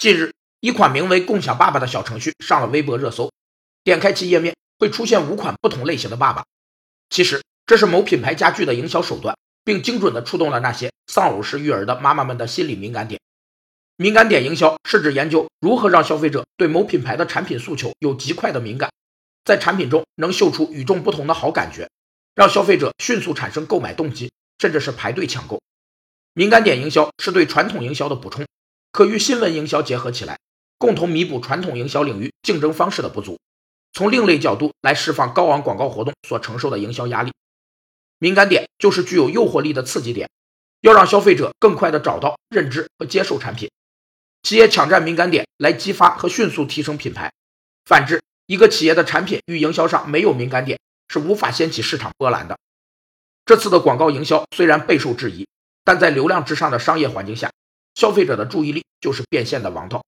近日，一款名为“共享爸爸”的小程序上了微博热搜。点开其页面，会出现五款不同类型的爸爸。其实，这是某品牌家具的营销手段，并精准地触动了那些丧偶式育儿的妈妈们的心理敏感点。敏感点营销是指研究如何让消费者对某品牌的产品诉求有极快的敏感，在产品中能嗅出与众不同的好感觉，让消费者迅速产生购买动机，甚至是排队抢购。敏感点营销是对传统营销的补充，可与新闻营销结合起来，共同弥补传统营销领域竞争方式的不足，从另类角度来释放高昂广告活动所承受的营销压力。敏感点就是具有诱惑力的刺激点，要让消费者更快地找到、认知和接受产品。企业抢占敏感点来激发和迅速提升品牌，反之，一个企业的产品与营销上没有敏感点，是无法掀起市场波澜的。这次的广告营销虽然备受质疑，但在流量至上的商业环境下，消费者的注意力就是变现的王道。